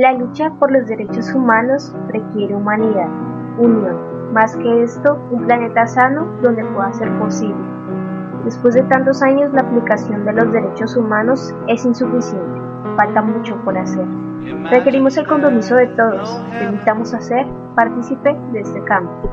La lucha por los derechos humanos requiere humanidad, unión, más que esto, un planeta sano donde pueda ser posible. Después de tantos años, la aplicación de los derechos humanos es insuficiente, falta mucho por hacer. Requerimos el compromiso de todos, invitamos a ser partícipe de este cambio.